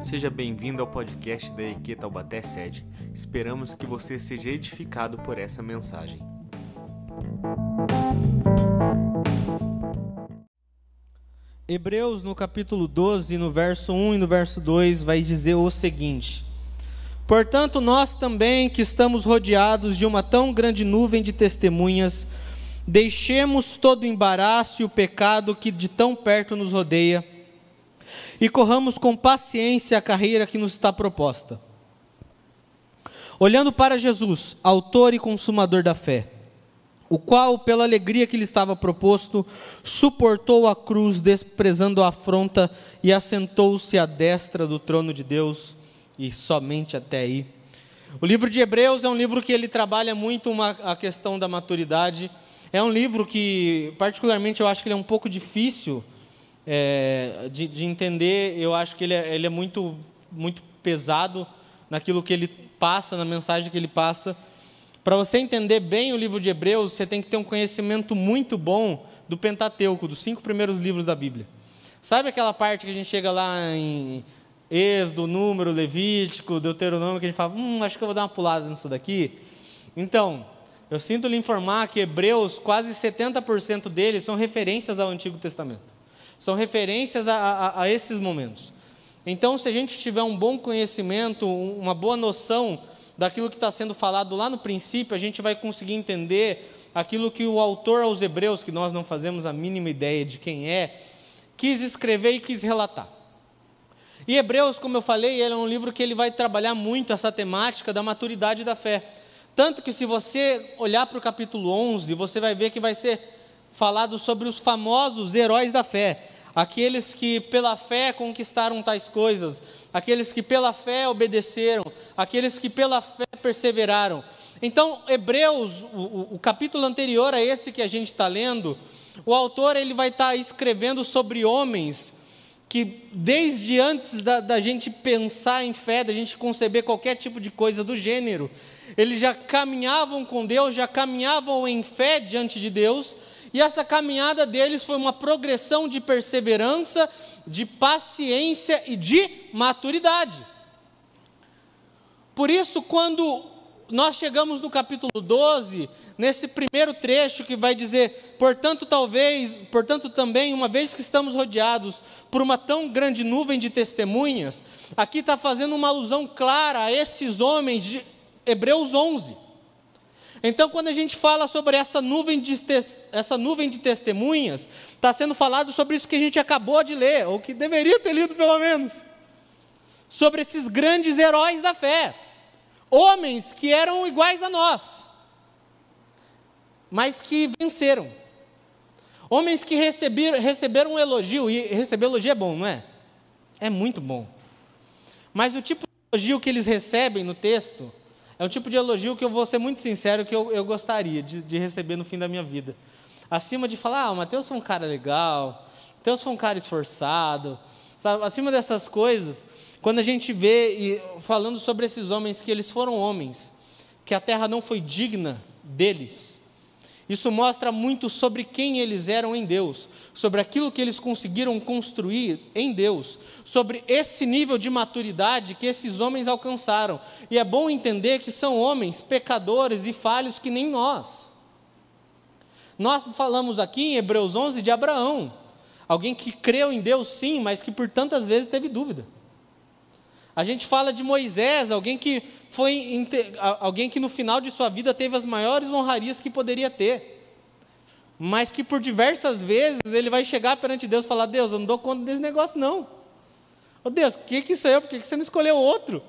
Seja bem-vindo ao podcast da EQ Taubaté Sede. Esperamos que você seja edificado por essa mensagem. Hebreus, no capítulo 12, no verso 1 e no verso 2, vai dizer o seguinte: Portanto, nós também, que estamos rodeados de uma tão grande nuvem de testemunhas, deixemos todo o embaraço e o pecado que de tão perto nos rodeia e corramos com paciência a carreira que nos está proposta. Olhando para Jesus, autor e consumador da fé, o qual, pela alegria que lhe estava proposto, suportou a cruz, desprezando a afronta, e assentou-se à destra do trono de Deus, e somente até aí. O livro de Hebreus é um livro que ele trabalha muito uma, a questão da maturidade. É um livro que, particularmente, eu acho que ele é um pouco difícil é, de, de, entender. Eu acho que ele é, ele é muito, muito pesado naquilo que ele passa, na mensagem que ele passa. Para você entender bem o livro de Hebreus, você tem que ter um conhecimento muito bom do Pentateuco, dos cinco primeiros livros da Bíblia. Sabe aquela parte que a gente chega lá em Êxodo, Número, Levítico, Deuteronômio, que a gente fala, hum, acho que eu vou dar uma pulada nisso daqui? Então, eu sinto lhe informar que Hebreus, quase 70% deles são referências ao Antigo Testamento. São referências a, a, a esses momentos. Então, se a gente tiver um bom conhecimento, uma boa noção daquilo que está sendo falado lá no princípio, a gente vai conseguir entender aquilo que o autor aos Hebreus, que nós não fazemos a mínima ideia de quem é, quis escrever e quis relatar. E Hebreus, como eu falei, ele é um livro que ele vai trabalhar muito essa temática da maturidade da fé. Tanto que se você olhar para o capítulo 11, você vai ver que vai ser falado sobre os famosos heróis da fé aqueles que pela fé conquistaram tais coisas, aqueles que pela fé obedeceram, aqueles que pela fé perseveraram. Então, Hebreus, o, o capítulo anterior a esse que a gente está lendo, o autor ele vai estar tá escrevendo sobre homens que desde antes da, da, gente pensar em fé, da gente conceber qualquer tipo de coisa do gênero, eles já caminhavam com Deus, já caminhavam em fé diante de Deus, e essa caminhada deles foi uma progressão de perseverança, de paciência e de maturidade. Por isso, quando nós chegamos no capítulo 12, nesse primeiro trecho que vai dizer, portanto, talvez, portanto, também, uma vez que estamos rodeados por uma tão grande nuvem de testemunhas, aqui está fazendo uma alusão clara a esses homens de Hebreus 11. Então, quando a gente fala sobre essa nuvem de, essa nuvem de testemunhas, está sendo falado sobre isso que a gente acabou de ler, ou que deveria ter lido pelo menos. Sobre esses grandes heróis da fé. Homens que eram iguais a nós, mas que venceram. Homens que receberam, receberam um elogio, e receber elogio é bom, não é? É muito bom. Mas o tipo de elogio que eles recebem no texto é um tipo de elogio que eu vou ser muito sincero que eu, eu gostaria de, de receber no fim da minha vida. Acima de falar, ah, o Mateus foi um cara legal, Mateus foi um cara esforçado, sabe? acima dessas coisas, quando a gente vê e, falando sobre esses homens que eles foram homens, que a terra não foi digna deles, isso mostra muito sobre quem eles eram em Deus, sobre aquilo que eles conseguiram construir em Deus, sobre esse nível de maturidade que esses homens alcançaram. E é bom entender que são homens pecadores e falhos que nem nós. Nós falamos aqui em Hebreus 11 de Abraão, alguém que creu em Deus sim, mas que por tantas vezes teve dúvida. A gente fala de Moisés, alguém que foi alguém que no final de sua vida teve as maiores honrarias que poderia ter. Mas que por diversas vezes ele vai chegar perante Deus e falar: Deus, eu não dou conta desse negócio, não. Oh, Deus, o que, que isso é? Por que, que você não escolheu outro?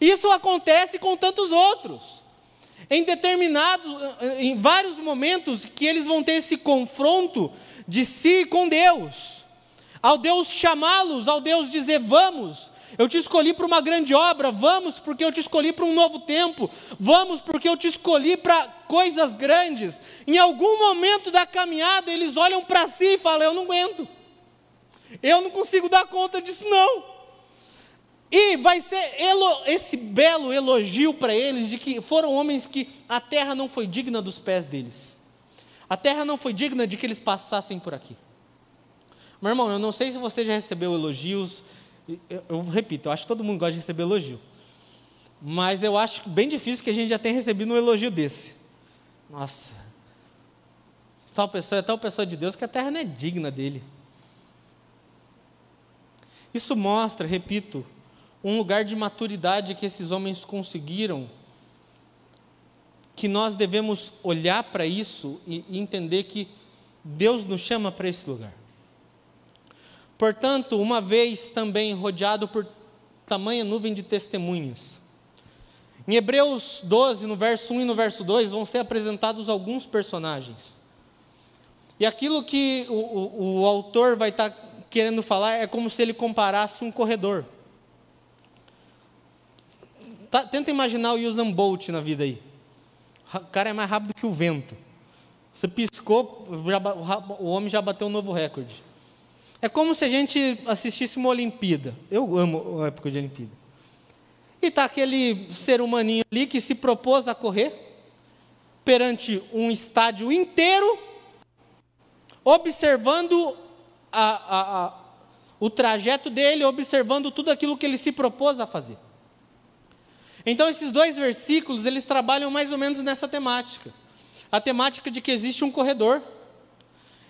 Isso acontece com tantos outros. Em determinados, em vários momentos que eles vão ter esse confronto de si com Deus. Ao Deus chamá-los, ao Deus dizer vamos, eu te escolhi para uma grande obra, vamos porque eu te escolhi para um novo tempo, vamos porque eu te escolhi para coisas grandes. Em algum momento da caminhada, eles olham para si e falam: Eu não aguento, eu não consigo dar conta disso, não. E vai ser esse belo elogio para eles de que foram homens que a terra não foi digna dos pés deles, a terra não foi digna de que eles passassem por aqui. Meu irmão, eu não sei se você já recebeu elogios Eu, eu, repito, eu acho que todo mundo gosta de receber elogio. Mas eu acho bem difícil que a gente já tenha recebido um elogio desse. Nossa, tal pessoa é tal pessoa de Deus que a terra não é digna dele. Isso mostra, repito, um lugar de maturidade que esses homens conseguiram, que nós devemos olhar para isso e entender que Deus nos chama para esse lugar. Portanto, uma vez também rodeado por tamanha nuvem de testemunhas. Em Hebreus 12, no verso 1 e no verso 2, vão ser apresentados alguns personagens. E aquilo que o, o, o autor vai estar tá querendo falar é como se ele comparasse um corredor. Tá, tenta imaginar o Usain Bolt na vida aí. O cara é mais rápido que o vento. Você piscou, já, o homem já bateu um novo recorde. É como se a gente assistisse uma Olimpíada. Eu amo a época de Olimpíada. E está aquele ser humaninho ali que se propôs a correr perante um estádio inteiro, observando a, a, a, o trajeto dele, observando tudo aquilo que ele se propôs a fazer. Então, esses dois versículos, eles trabalham mais ou menos nessa temática. A temática de que existe um corredor,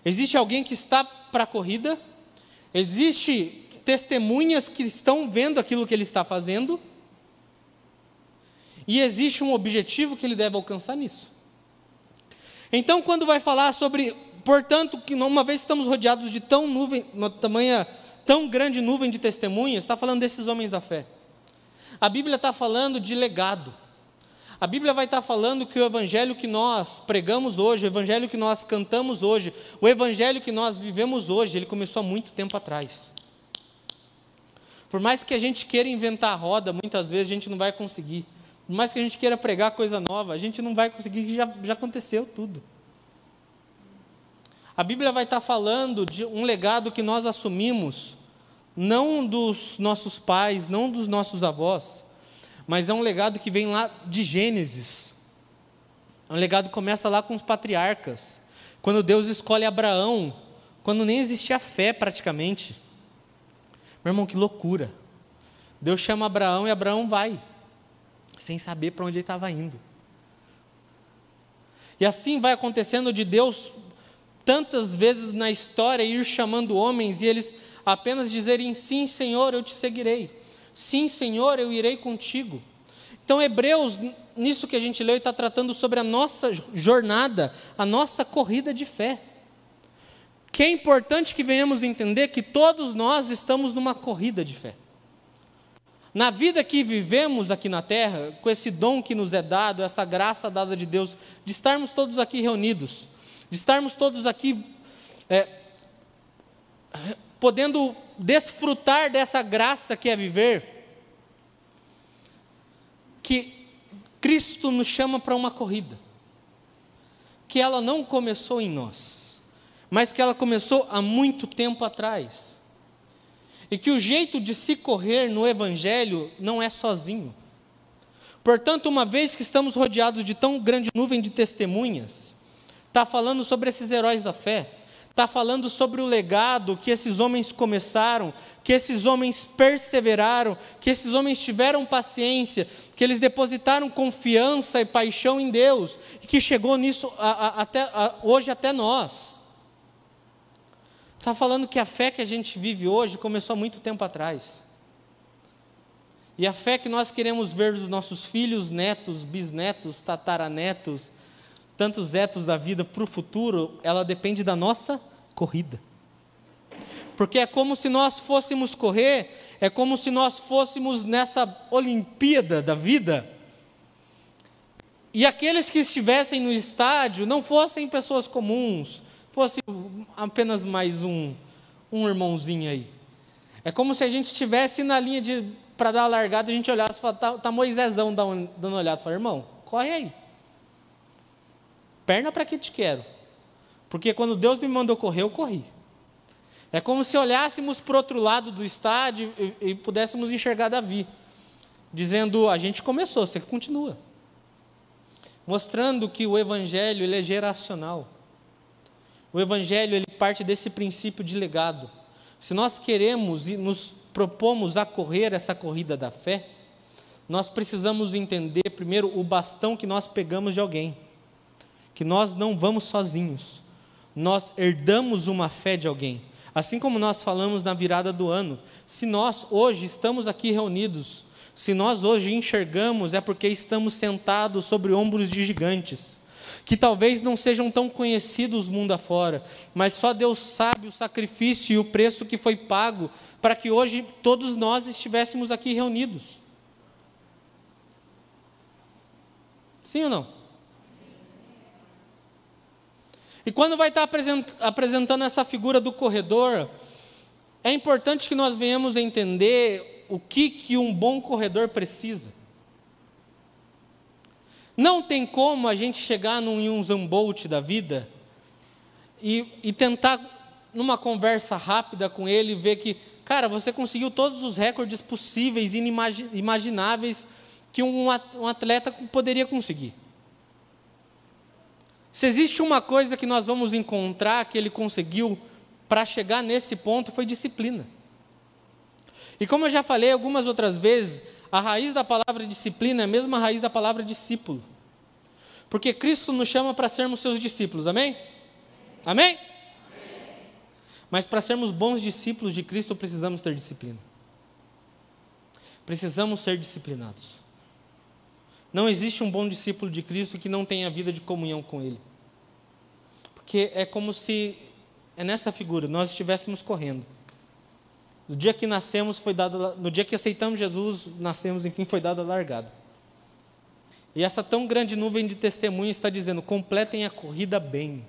existe alguém que está para a corrida, Existe testemunhas que estão vendo aquilo que ele está fazendo. E existe um objetivo que ele deve alcançar nisso. Então, quando vai falar sobre, portanto, que uma vez estamos rodeados de tão nuvem, uma tamanha, tão grande nuvem de testemunhas, está falando desses homens da fé. A Bíblia está falando de legado. A Bíblia vai estar falando que o evangelho que nós pregamos hoje, o evangelho que nós cantamos hoje, o evangelho que nós vivemos hoje, ele começou há muito tempo atrás. Por mais que a gente queira inventar a roda, muitas vezes a gente não vai conseguir. Por mais que a gente queira pregar coisa nova, a gente não vai conseguir, já, já aconteceu tudo. A Bíblia vai estar falando de um legado que nós assumimos, não dos nossos pais, não dos nossos avós, mas é um legado que vem lá de Gênesis. É um legado que começa lá com os patriarcas, quando Deus escolhe Abraão, quando nem existia fé praticamente. Meu irmão, que loucura. Deus chama Abraão e Abraão vai, sem saber para onde ele estava indo. E assim vai acontecendo de Deus tantas vezes na história ir chamando homens e eles apenas dizerem sim, Senhor, eu te seguirei. Sim, Senhor, eu irei contigo. Então, Hebreus, nisso que a gente leu, está tratando sobre a nossa jornada, a nossa corrida de fé. Que é importante que venhamos entender que todos nós estamos numa corrida de fé. Na vida que vivemos aqui na terra, com esse dom que nos é dado, essa graça dada de Deus, de estarmos todos aqui reunidos, de estarmos todos aqui é, podendo desfrutar dessa graça que é viver, que Cristo nos chama para uma corrida, que ela não começou em nós, mas que ela começou há muito tempo atrás. E que o jeito de se correr no Evangelho não é sozinho. Portanto, uma vez que estamos rodeados de tão grande nuvem de testemunhas, está falando sobre esses heróis da fé, está falando sobre o legado que esses homens começaram, que esses homens perseveraram, que esses homens tiveram paciência, que eles depositaram confiança e paixão em Deus, e que chegou nisso a, a, até, a, hoje até nós. Está falando que a fé que a gente vive hoje começou há muito tempo atrás. E a fé que nós queremos ver dos nossos filhos, netos, bisnetos, tataranetos, tantos etos da vida para o futuro, ela depende da nossa corrida. Porque é como se nós fôssemos correr, é como se nós fôssemos nessa Olimpíada da vida. E aqueles que estivessem no estádio não fossem pessoas comuns, fosse apenas mais um, um irmãozinho aí. É como se a gente estivesse na linha de para dar a largada, a gente olhasse e falasse, tá, tá Moisésão dando, olhada. Fala, irmão, corre aí. Perna para que te quero. Porque quando Deus me mandou correr, eu corri. É como se olhássemos para o outro lado do estádio e, e pudéssemos enxergar Davi, dizendo: a gente começou, você continua. Mostrando que o evangelho ele é geracional. O evangelho ele parte desse princípio de legado. Se nós queremos nos propomos a correr essa corrida da fé, nós precisamos entender primeiro o bastão que nós pegamos de alguém, que nós não vamos sozinhos, nós herdamos uma fé de alguém. Assim como nós falamos na virada do ano, se nós hoje estamos aqui reunidos, se nós hoje enxergamos, é porque estamos sentados sobre ombros de gigantes, que talvez não sejam tão conhecidos mundo afora, mas só Deus sabe o sacrifício e o preço que foi pago para que hoje todos nós estivéssemos aqui reunidos. Sim ou não? E quando vai estar apresentando essa figura do corredor, é importante que nós venhamos a entender o que, que um bom corredor precisa. Não tem como a gente chegar num Usain Bolt da vida e, e tentar, numa conversa rápida com ele, ver que, cara, você conseguiu todos os recordes possíveis, inimagináveis que um atleta poderia conseguir. Se existe uma coisa que nós vamos encontrar que ele conseguiu para chegar nesse ponto, foi disciplina. E como eu já falei algumas outras vezes, a raiz da palavra disciplina é a mesma raiz da palavra discípulo. Porque Cristo nos chama para sermos seus discípulos, amém? Amém? amém? Mas para sermos bons discípulos de Cristo, precisamos ter disciplina. Precisamos ser disciplinados. Não existe um bom discípulo de Cristo que não tenha vida de comunhão com Ele. Porque é como se, é nessa figura, nós estivéssemos correndo. No dia que nascemos, foi dado, no dia que aceitamos Jesus, nascemos, enfim, foi dada a largada. E essa tão grande nuvem de testemunhas está dizendo: completem a corrida bem.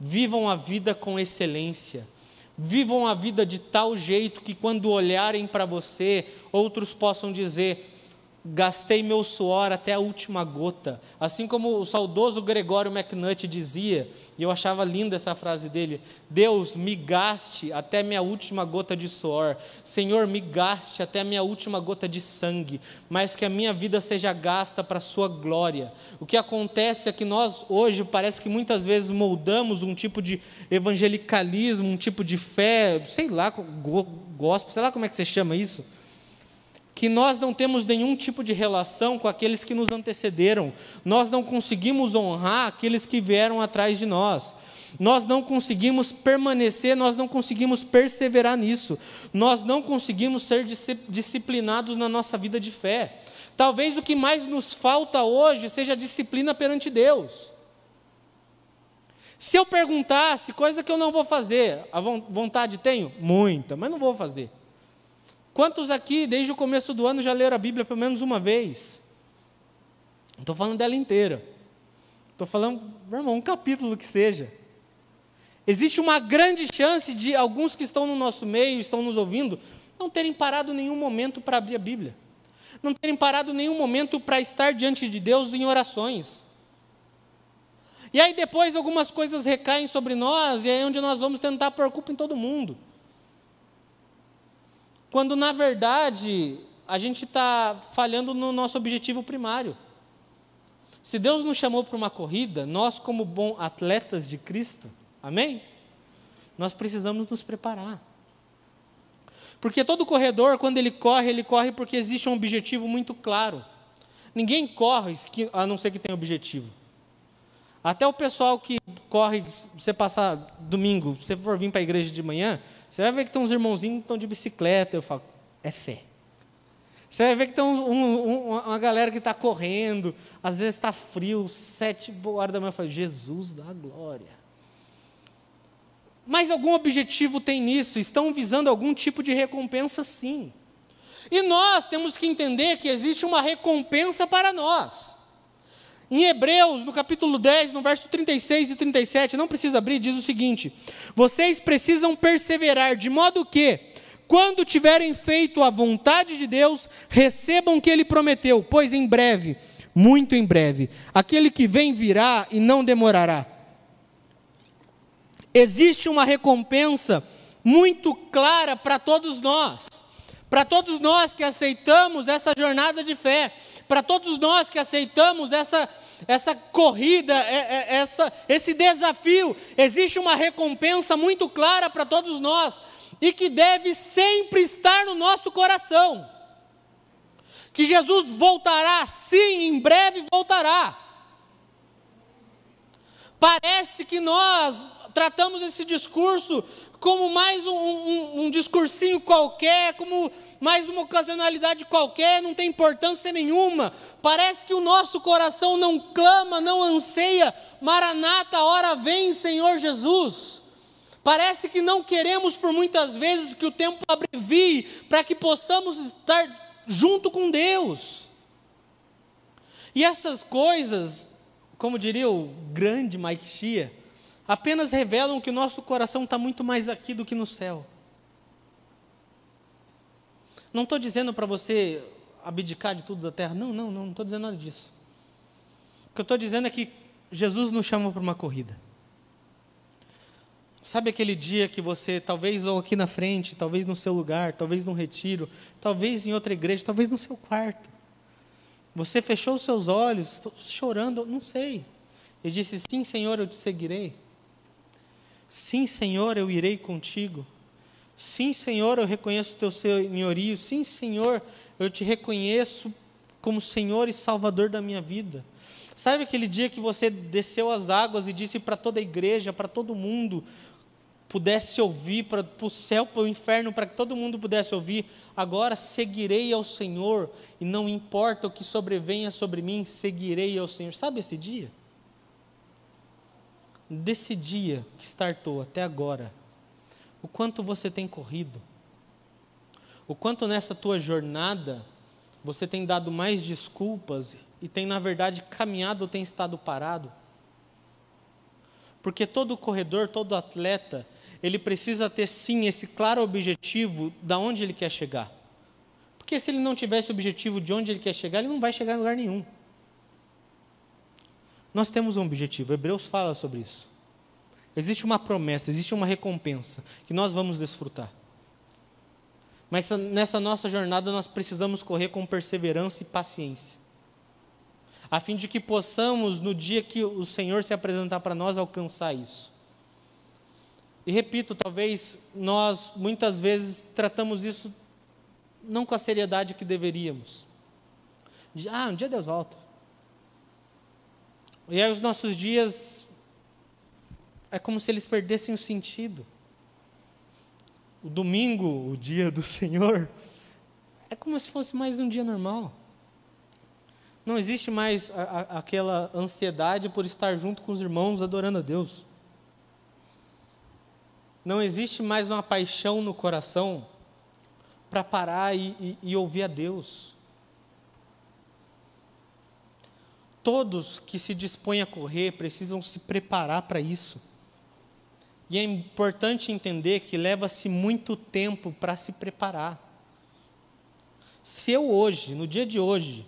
Vivam a vida com excelência. Vivam a vida de tal jeito que quando olharem para você, outros possam dizer: gastei meu suor até a última gota. Assim como o saudoso Gregório McNutt dizia, e eu achava linda essa frase dele: Deus, me gaste até minha última gota de suor. Senhor, me gaste até minha última gota de sangue, mas que a minha vida seja gasta para a sua glória. O que acontece é que nós hoje parece que muitas vezes moldamos um tipo de evangelicalismo, um tipo de fé, sei lá, gospel, sei lá como é que você chama isso que nós não temos nenhum tipo de relação com aqueles que nos antecederam, nós não conseguimos honrar aqueles que vieram atrás de nós, nós não conseguimos permanecer, nós não conseguimos perseverar nisso, nós não conseguimos ser disciplinados na nossa vida de fé. Talvez o que mais nos falta hoje seja disciplina perante Deus. Se eu perguntasse, coisa que eu não vou fazer, a vontade tenho? Muita, mas não vou fazer. Quantos aqui, desde o começo do ano, já leram a Bíblia pelo menos uma vez? Não estou falando dela inteira. Estou falando, meu irmão, um capítulo que seja. Existe uma grande chance de alguns que estão no nosso meio, estão nos ouvindo, não terem parado nenhum momento para abrir a Bíblia. Não terem parado nenhum momento para estar diante de Deus em orações. E aí depois algumas coisas recaem sobre nós, e é onde nós vamos tentar pôr culpa em todo mundo. Quando, na verdade, a gente está falhando no nosso objetivo primário. Se Deus nos chamou para uma corrida, nós, como bons atletas de Cristo, amém? Nós precisamos nos preparar. Porque todo corredor, quando ele corre, ele corre porque existe um objetivo muito claro. Ninguém corre a não ser que tenha objetivo. Até o pessoal que corre, você passar domingo, você for vir para a igreja de manhã, você vai ver que tem uns irmãozinhos que estão de bicicleta. Eu falo, é fé. Você vai ver que tem um, um, uma galera que está correndo, às vezes está frio, sete horas da manhã, eu falo, Jesus da glória. Mas algum objetivo tem nisso, estão visando algum tipo de recompensa sim. E nós temos que entender que existe uma recompensa para nós. Em Hebreus, no capítulo 10, no verso 36 e 37, não precisa abrir, diz o seguinte: Vocês precisam perseverar, de modo que, quando tiverem feito a vontade de Deus, recebam o que ele prometeu, pois em breve, muito em breve, aquele que vem virá e não demorará. Existe uma recompensa muito clara para todos nós, para todos nós que aceitamos essa jornada de fé para todos nós que aceitamos essa, essa corrida, é, é, essa, esse desafio, existe uma recompensa muito clara para todos nós e que deve sempre estar no nosso coração. Que Jesus voltará, sim, em breve voltará. Parece que nós tratamos esse discurso como mais um, um, um, discursinho qualquer, como mais uma ocasionalidade qualquer, não tem importância nenhuma. Parece que o nosso coração não clama, não anseia, Maranata, hora vem, Senhor Jesus. Parece que não queremos por muitas vezes que o tempo abrevie para que possamos estar junto com Deus. E essas coisas, como diria o grande Mike Shia, apenas revelam que o nosso coração está muito mais aqui do que no céu. Não estou dizendo para você abdicar de tudo da terra, não, não, não, estou dizendo nada disso. O que eu estou dizendo é que Jesus nos chama para uma corrida. Sabe aquele dia que você, talvez ou aqui na frente, talvez no seu lugar, talvez num retiro, talvez em outra igreja, talvez no seu quarto, você fechou os seus olhos, chorando, não sei, e disse: Sim, Senhor, eu te seguirei. Sim, Senhor, eu irei contigo. Sim, Senhor, eu reconheço o teu senhorio. Sim, Senhor, eu te reconheço como Senhor e Salvador da minha vida. Sabe aquele dia que você desceu as águas e disse para toda a igreja, para todo mundo, pudesse ouvir, para, para o céu, para o inferno, para que todo mundo pudesse ouvir, agora seguirei ao Senhor, e não importa o que sobrevenha sobre mim, seguirei ao Senhor. Sabe esse dia? Desse dia que startou até agora, o quanto você tem corrido, o quanto nessa tua jornada você tem dado mais desculpas e tem, na verdade, caminhado ou tem estado parado. Porque todo corredor, todo atleta, ele precisa ter sim esse claro objetivo da onde ele quer chegar. Porque se ele não tiver esse objetivo de onde ele quer chegar, ele não vai chegar em lugar nenhum. Nós temos um objetivo, Hebreus fala sobre isso. Existe uma promessa, existe uma recompensa que nós vamos desfrutar. Mas nessa nossa jornada nós precisamos correr com perseverança e paciência, a fim de que possamos, no dia que o Senhor se apresentar para nós, alcançar isso. E repito, talvez nós muitas vezes tratamos isso não com a seriedade que deveríamos. De, ah, um dia Deus volta. E aí os nossos dias é como se eles perdessem o sentido. O domingo, o dia do Senhor, é como se fosse mais um dia normal. Não existe mais a, a, aquela ansiedade por estar junto com os irmãos adorando a Deus. Não existe mais uma paixão no coração para parar e, e, e ouvir a Deus. Todos que se dispõem a correr precisam se preparar para isso. E é importante entender que leva-se muito tempo para se preparar. Se eu hoje, no dia de hoje,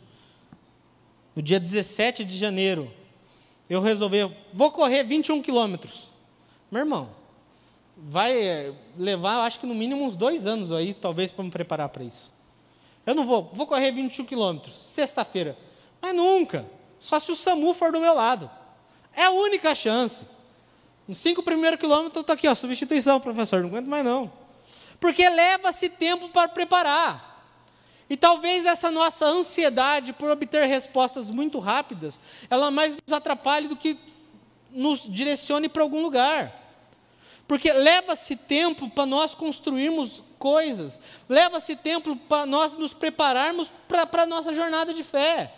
no dia 17 de janeiro, eu resolver, vou correr 21 quilômetros. Meu irmão, vai eh, levar, acho que no mínimo uns dois anos aí, talvez, para me preparar para isso. Eu não vou, vou correr 21 quilômetros, sexta-feira. Mas nunca. Só se o SAMU for do meu lado. É a única chance. Nos cinco primeiros quilômetros, estou aqui, ó, substituição, professor, não aguento mais não. Porque leva-se tempo para preparar. E talvez essa nossa ansiedade por obter respostas muito rápidas, ela mais nos atrapalhe do que nos direcione para algum lugar. Porque leva-se tempo para nós construirmos coisas, leva-se tempo para nós nos prepararmos para a nossa jornada de fé.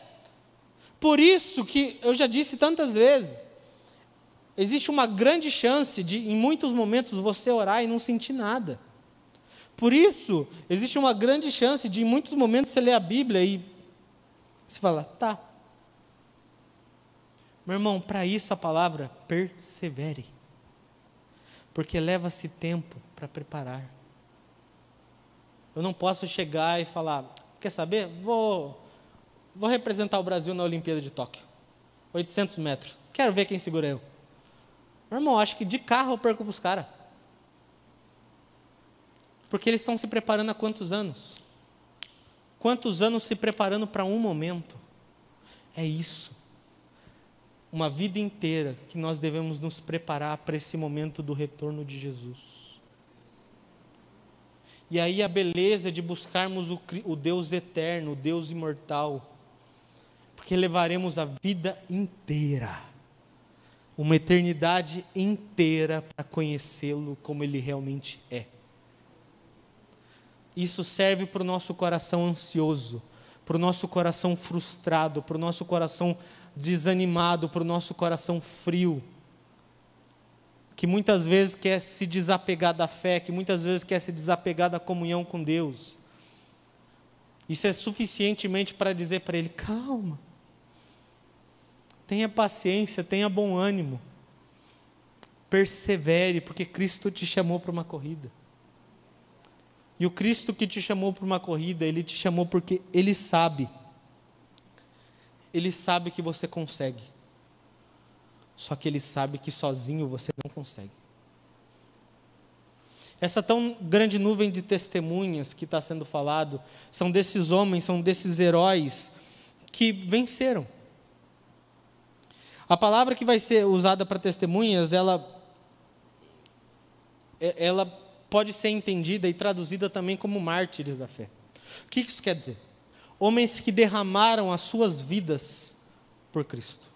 Por isso que eu já disse tantas vezes, existe uma grande chance de, em muitos momentos, você orar e não sentir nada. Por isso, existe uma grande chance de, em muitos momentos, você ler a Bíblia e você fala, tá. Meu irmão, para isso a palavra persevere. Porque leva-se tempo para preparar. Eu não posso chegar e falar, quer saber? Vou, vou representar o Brasil na Olimpíada de Tóquio. 800 metros. Quero ver quem segura eu. Meu irmão, acho que de carro eu perco para os caras. Porque eles estão se preparando há quantos anos? Quantos anos se preparando para um momento? É isso. uma vida inteira que nós devemos nos preparar para esse momento do retorno de Jesus. E aí a beleza de buscarmos o, o Deus eterno, o Deus imortal, porque levaremos a vida inteira, uma eternidade inteira para conhecê-lo como ele realmente é. Isso serve para o nosso coração ansioso, para o nosso coração frustrado, para o nosso coração desanimado, para o nosso coração frio, que muitas vezes quer se desapegar da fé, que muitas vezes quer se desapegar da comunhão com Deus. Isso é suficientemente para dizer para ele: calma, tenha paciência, tenha bom ânimo, persevere, porque Cristo te chamou para uma corrida. E o Cristo que te chamou para uma corrida, ele te chamou porque ele sabe ele sabe que você consegue. Só que ele sabe que sozinho você não consegue. Essa tão grande nuvem de testemunhas que está sendo falado são desses homens, são desses heróis que venceram. A palavra que vai ser usada para testemunhas, ela, é, ela pode ser entendida e traduzida também como mártires da fé. O que isso quer dizer? homens que derramaram as suas vidas por Cristo.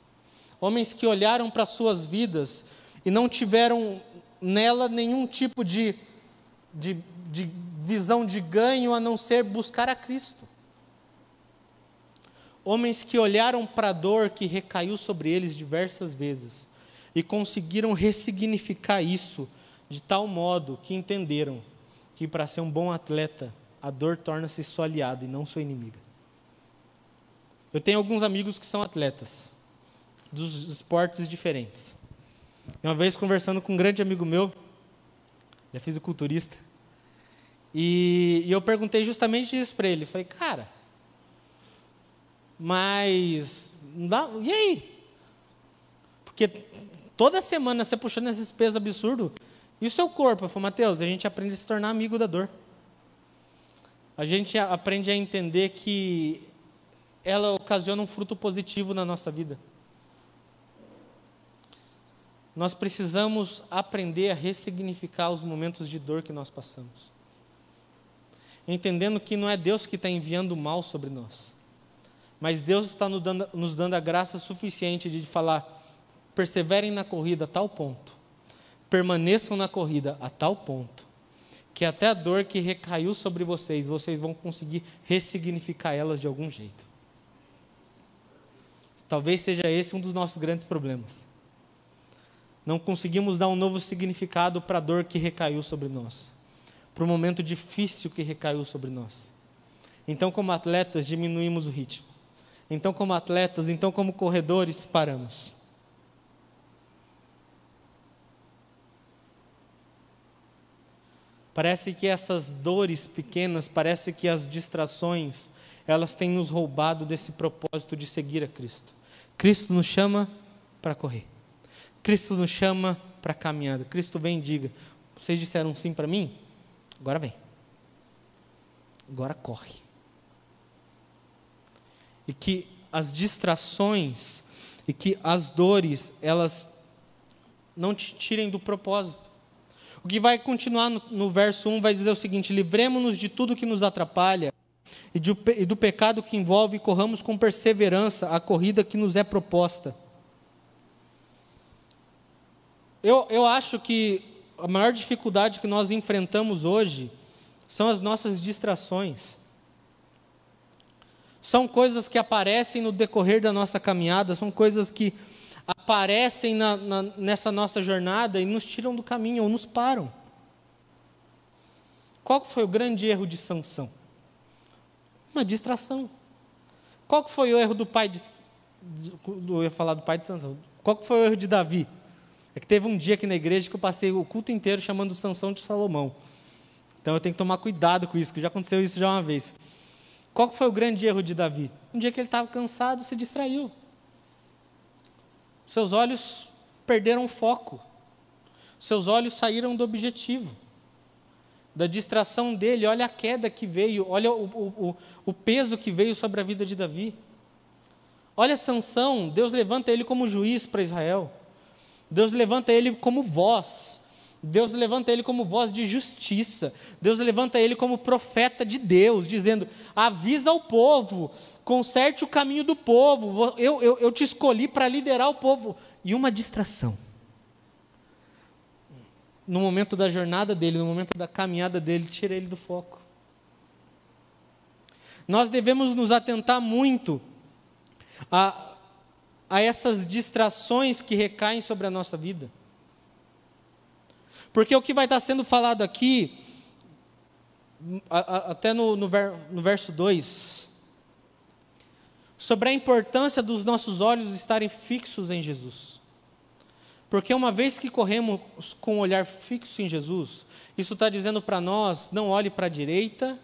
Homens que olharam para as suas vidas e não tiveram nela nenhum tipo de, de, de visão de ganho a não ser buscar a Cristo. Homens que olharam para a dor que recaiu sobre eles diversas vezes e conseguiram ressignificar isso de tal modo que entenderam que para ser um bom atleta, a dor torna-se sua aliada e não sua inimiga. Eu tenho alguns amigos que são atletas, dos esportes diferentes. E uma vez conversando com um grande amigo meu, ele é fisiculturista, e, e eu perguntei justamente isso para ele. Falei, cara, mas e aí? Porque toda semana você puxando esses pesos absurdos, e o seu corpo? Eu falei, Mateus, a gente aprende a se tornar amigo da dor. A gente aprende a entender que ela ocasiona um fruto positivo na nossa vida. Nós precisamos aprender a ressignificar os momentos de dor que nós passamos. Entendendo que não é Deus que está enviando o mal sobre nós, mas Deus está nos dando, nos dando a graça suficiente de falar: perseverem na corrida a tal ponto, permaneçam na corrida a tal ponto, que até a dor que recaiu sobre vocês, vocês vão conseguir ressignificar elas de algum jeito. Talvez seja esse um dos nossos grandes problemas. Não conseguimos dar um novo significado para a dor que recaiu sobre nós, para o momento difícil que recaiu sobre nós. Então, como atletas, diminuímos o ritmo. Então, como atletas, então, como corredores, paramos. Parece que essas dores pequenas, parece que as distrações, elas têm nos roubado desse propósito de seguir a Cristo. Cristo nos chama para correr. Cristo nos chama para caminhada. Cristo vem e diga: vocês disseram sim para mim? Agora vem. Agora corre. E que as distrações e que as dores, elas não te tirem do propósito. O que vai continuar no, no verso 1 vai dizer o seguinte: livremos-nos de tudo que nos atrapalha e, de, e do pecado que envolve, corramos com perseverança a corrida que nos é proposta. Eu, eu acho que a maior dificuldade que nós enfrentamos hoje são as nossas distrações. São coisas que aparecem no decorrer da nossa caminhada, são coisas que aparecem na, na, nessa nossa jornada e nos tiram do caminho ou nos param. Qual foi o grande erro de Sansão? Uma distração. Qual foi o erro do pai de. Eu ia falar do pai de Sansão. Qual foi o erro de Davi? É que teve um dia aqui na igreja que eu passei o culto inteiro chamando Sansão de Salomão. Então eu tenho que tomar cuidado com isso, que já aconteceu isso já uma vez. Qual foi o grande erro de Davi? Um dia que ele estava cansado, se distraiu. Seus olhos perderam o foco. Seus olhos saíram do objetivo da distração dele, olha a queda que veio, olha o, o, o peso que veio sobre a vida de Davi. Olha Sansão, Deus levanta ele como juiz para Israel. Deus levanta ele como voz. Deus levanta ele como voz de justiça. Deus levanta ele como profeta de Deus, dizendo: avisa o povo, conserte o caminho do povo. Eu, eu, eu te escolhi para liderar o povo. E uma distração. No momento da jornada dele, no momento da caminhada dele, tira ele do foco. Nós devemos nos atentar muito a, a essas distrações que recaem sobre a nossa vida. Porque o que vai estar sendo falado aqui, até no, no, ver, no verso 2, sobre a importância dos nossos olhos estarem fixos em Jesus. Porque uma vez que corremos com o olhar fixo em Jesus, isso está dizendo para nós: não olhe para a direita,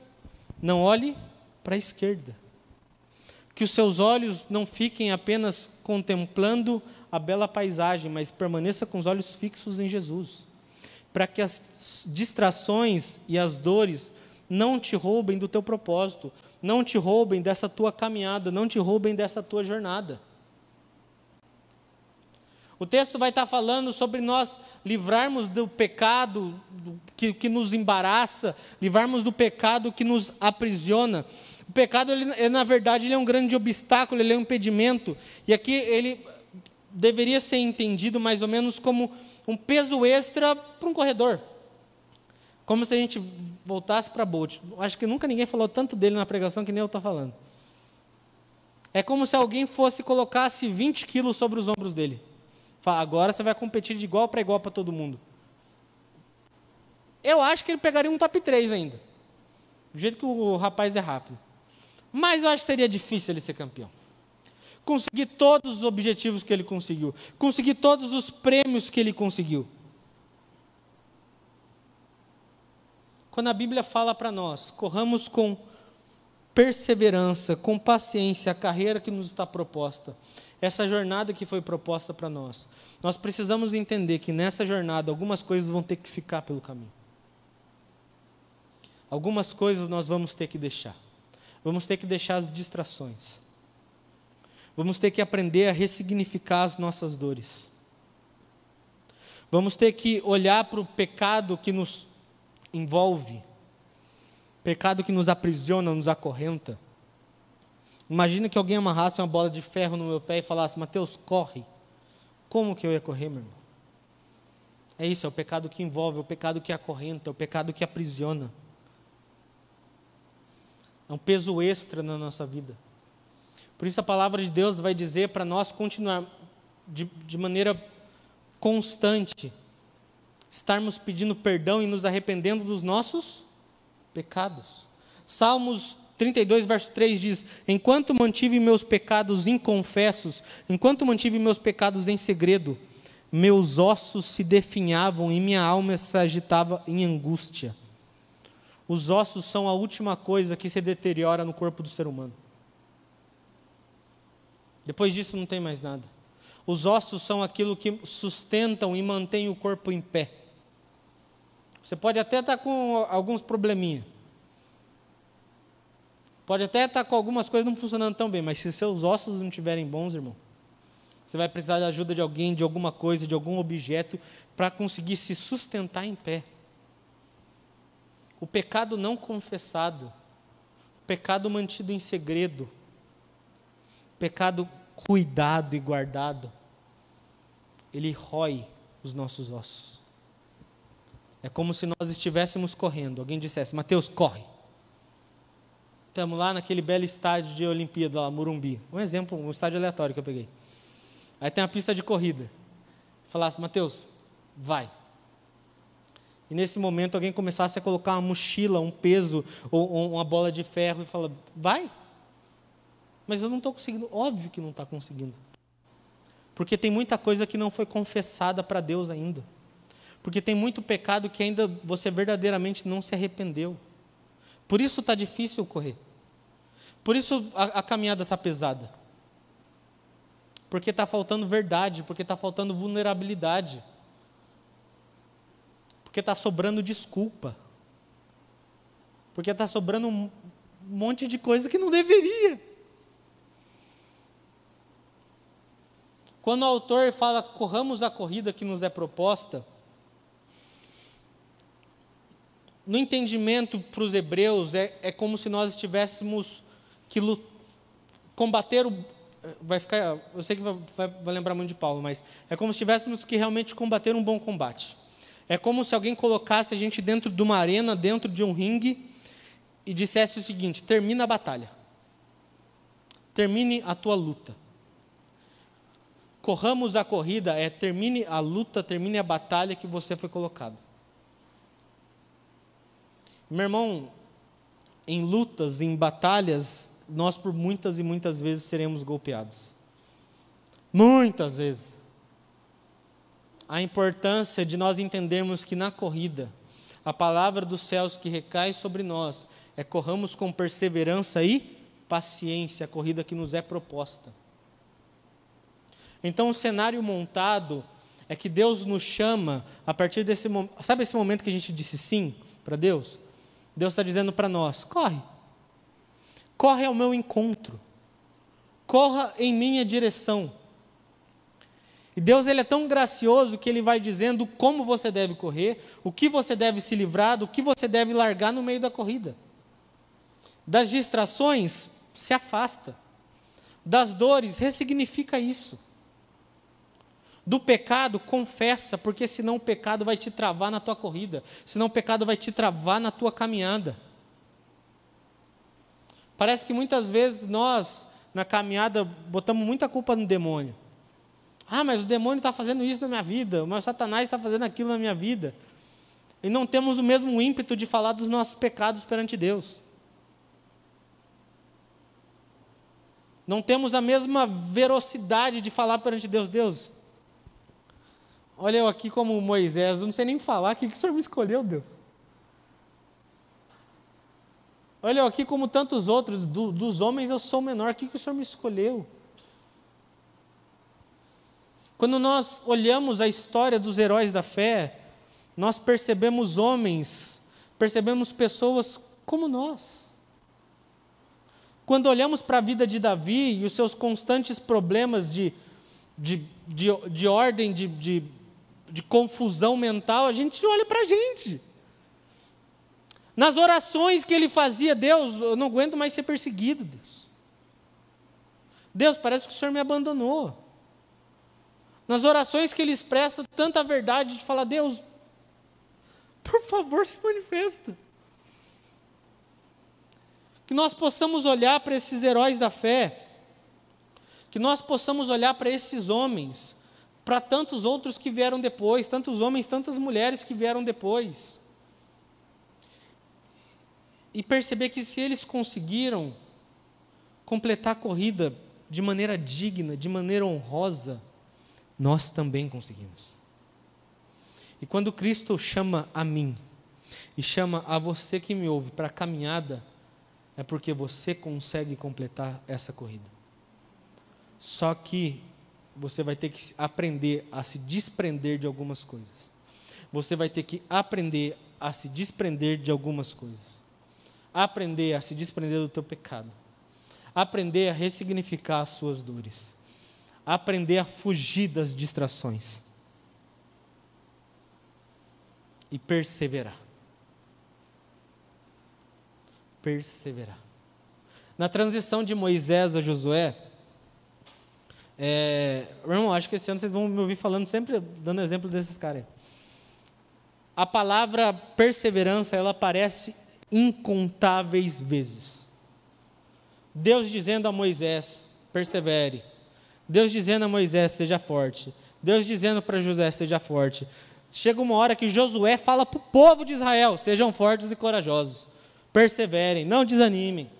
não olhe para a esquerda. Que os seus olhos não fiquem apenas contemplando a bela paisagem, mas permaneça com os olhos fixos em Jesus para que as distrações e as dores não te roubem do teu propósito, não te roubem dessa tua caminhada, não te roubem dessa tua jornada. O texto vai estar falando sobre nós livrarmos do pecado que, que nos embaraça, livrarmos do pecado que nos aprisiona. O pecado, ele, na verdade, ele é um grande obstáculo, ele é um impedimento. E aqui ele deveria ser entendido mais ou menos como um peso extra para um corredor. Como se a gente voltasse para Bolt. Acho que nunca ninguém falou tanto dele na pregação que nem eu estou falando. É como se alguém fosse colocasse 20 quilos sobre os ombros dele. Fala, agora você vai competir de igual para igual para todo mundo. Eu acho que ele pegaria um top 3 ainda. Do jeito que o rapaz é rápido. Mas eu acho que seria difícil ele ser campeão conseguir todos os objetivos que ele conseguiu, conseguir todos os prêmios que ele conseguiu. Quando a Bíblia fala para nós, corramos com perseverança, com paciência a carreira que nos está proposta, essa jornada que foi proposta para nós, nós precisamos entender que nessa jornada algumas coisas vão ter que ficar pelo caminho. Algumas coisas nós vamos ter que deixar. Vamos ter que deixar as distrações. Vamos ter que aprender a ressignificar as nossas dores. Vamos ter que olhar para o pecado que nos envolve, pecado que nos aprisiona, nos acorrenta. Imagina que alguém amarrasse uma bola de ferro no meu pé e falasse: Mateus, corre. Como que eu ia correr, meu irmão? É isso, é o pecado que envolve, é o pecado que acorrenta, é o pecado que aprisiona. É um peso extra na nossa vida. Por isso a palavra de Deus vai dizer para nós continuar de, de maneira constante, estarmos pedindo perdão e nos arrependendo dos nossos pecados. Salmos 32, verso 3 diz: Enquanto mantive meus pecados inconfessos, enquanto mantive meus pecados em segredo, meus ossos se definhavam e minha alma se agitava em angústia. Os ossos são a última coisa que se deteriora no corpo do ser humano. Depois disso não tem mais nada. Os ossos são aquilo que sustentam e mantêm o corpo em pé. Você pode até estar com alguns probleminha. Pode até estar com algumas coisas não funcionando tão bem, mas se seus ossos não estiverem bons, irmão, você vai precisar da ajuda de alguém, de alguma coisa, de algum objeto, para conseguir se sustentar em pé. O pecado não confessado, o pecado mantido em segredo, pecado cuidado e guardado, ele rói os nossos ossos. É como se nós estivéssemos correndo, alguém dissesse: Mateus, corre. Estamos lá naquele belo estádio de Olimpíada, lá, Morumbi. Um exemplo, um estádio aleatório que eu peguei. Aí tem a pista de corrida. Falasse, Mateus, vai. E nesse momento alguém começasse a colocar uma mochila, um peso ou uma bola de ferro e fala, vai. Mas eu não estou conseguindo. Óbvio que não está conseguindo. Porque tem muita coisa que não foi confessada para Deus ainda. Porque tem muito pecado que ainda você verdadeiramente não se arrependeu. Por isso está difícil correr. Por isso a, a caminhada está pesada. Porque está faltando verdade, porque está faltando vulnerabilidade. Porque está sobrando desculpa. Porque está sobrando um monte de coisa que não deveria. Quando o autor fala corramos a corrida que nos é proposta, no entendimento para os hebreus, é, é como se nós estivéssemos que combater o. Vai ficar, eu sei que vai, vai, vai lembrar muito de Paulo, mas é como se tivéssemos que realmente combater um bom combate. É como se alguém colocasse a gente dentro de uma arena, dentro de um ringue, e dissesse o seguinte: termina a batalha, termine a tua luta. Corramos a corrida é termine a luta, termine a batalha que você foi colocado. Meu irmão, em lutas, em batalhas, nós por muitas e muitas vezes seremos golpeados. Muitas vezes. A importância de nós entendermos que na corrida, a palavra dos céus que recai sobre nós é corramos com perseverança e paciência a corrida que nos é proposta. Então, o cenário montado é que Deus nos chama a partir desse momento. Sabe esse momento que a gente disse sim para Deus? Deus está dizendo para nós: corre, corre ao meu encontro, corra em minha direção. E Deus ele é tão gracioso que ele vai dizendo como você deve correr, o que você deve se livrar, do que você deve largar no meio da corrida. Das distrações, se afasta. Das dores, ressignifica isso. Do pecado, confessa, porque senão o pecado vai te travar na tua corrida, senão o pecado vai te travar na tua caminhada. Parece que muitas vezes nós, na caminhada, botamos muita culpa no demônio. Ah, mas o demônio está fazendo isso na minha vida, mas Satanás está fazendo aquilo na minha vida. E não temos o mesmo ímpeto de falar dos nossos pecados perante Deus. Não temos a mesma velocidade de falar perante Deus, Deus, Olha eu aqui como Moisés, eu não sei nem falar, o que, que o Senhor me escolheu, Deus? Olha eu aqui como tantos outros, do, dos homens eu sou menor, o que, que o Senhor me escolheu? Quando nós olhamos a história dos heróis da fé, nós percebemos homens, percebemos pessoas como nós. Quando olhamos para a vida de Davi e os seus constantes problemas de, de, de, de ordem, de, de de confusão mental, a gente olha para a gente. Nas orações que ele fazia, Deus, eu não aguento mais ser perseguido, Deus. Deus, parece que o Senhor me abandonou. Nas orações que ele expressa tanta verdade de falar, Deus, por favor, se manifesta. Que nós possamos olhar para esses heróis da fé, que nós possamos olhar para esses homens, para tantos outros que vieram depois, tantos homens, tantas mulheres que vieram depois. E perceber que se eles conseguiram completar a corrida de maneira digna, de maneira honrosa, nós também conseguimos. E quando Cristo chama a mim e chama a você que me ouve para a caminhada, é porque você consegue completar essa corrida. Só que você vai ter que aprender a se desprender de algumas coisas. Você vai ter que aprender a se desprender de algumas coisas. Aprender a se desprender do teu pecado. Aprender a ressignificar as suas dores. Aprender a fugir das distrações. E perseverar. Perseverar. Na transição de Moisés a Josué, é, irmão, acho que esse ano vocês vão me ouvir falando, sempre dando exemplo desses caras. A palavra perseverança, ela aparece incontáveis vezes. Deus dizendo a Moisés, persevere. Deus dizendo a Moisés, seja forte. Deus dizendo para José, seja forte. Chega uma hora que Josué fala para o povo de Israel: sejam fortes e corajosos. Perseverem, não desanimem.